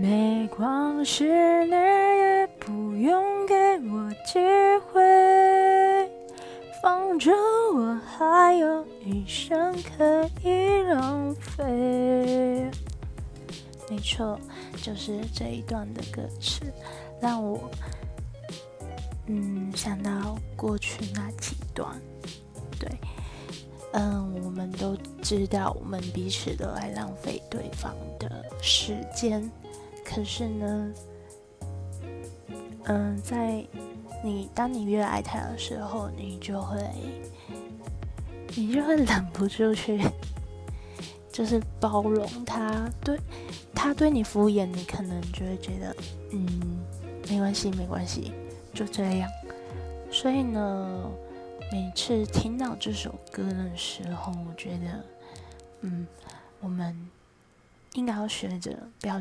没关系，你也不用给我机会，反正我还有一生可以浪费。没错，就是这一段的歌词，让我嗯想到过去那几段。对，嗯，我们都知道，我们彼此都爱浪费对方的时间。可是呢，嗯，在你当你越爱他的时候，你就会，你就会忍不住去，就是包容他，对他对你敷衍，你可能就会觉得，嗯，没关系，没关系，就这样。所以呢，每次听到这首歌的时候，我觉得，嗯，我们应该要学着不要。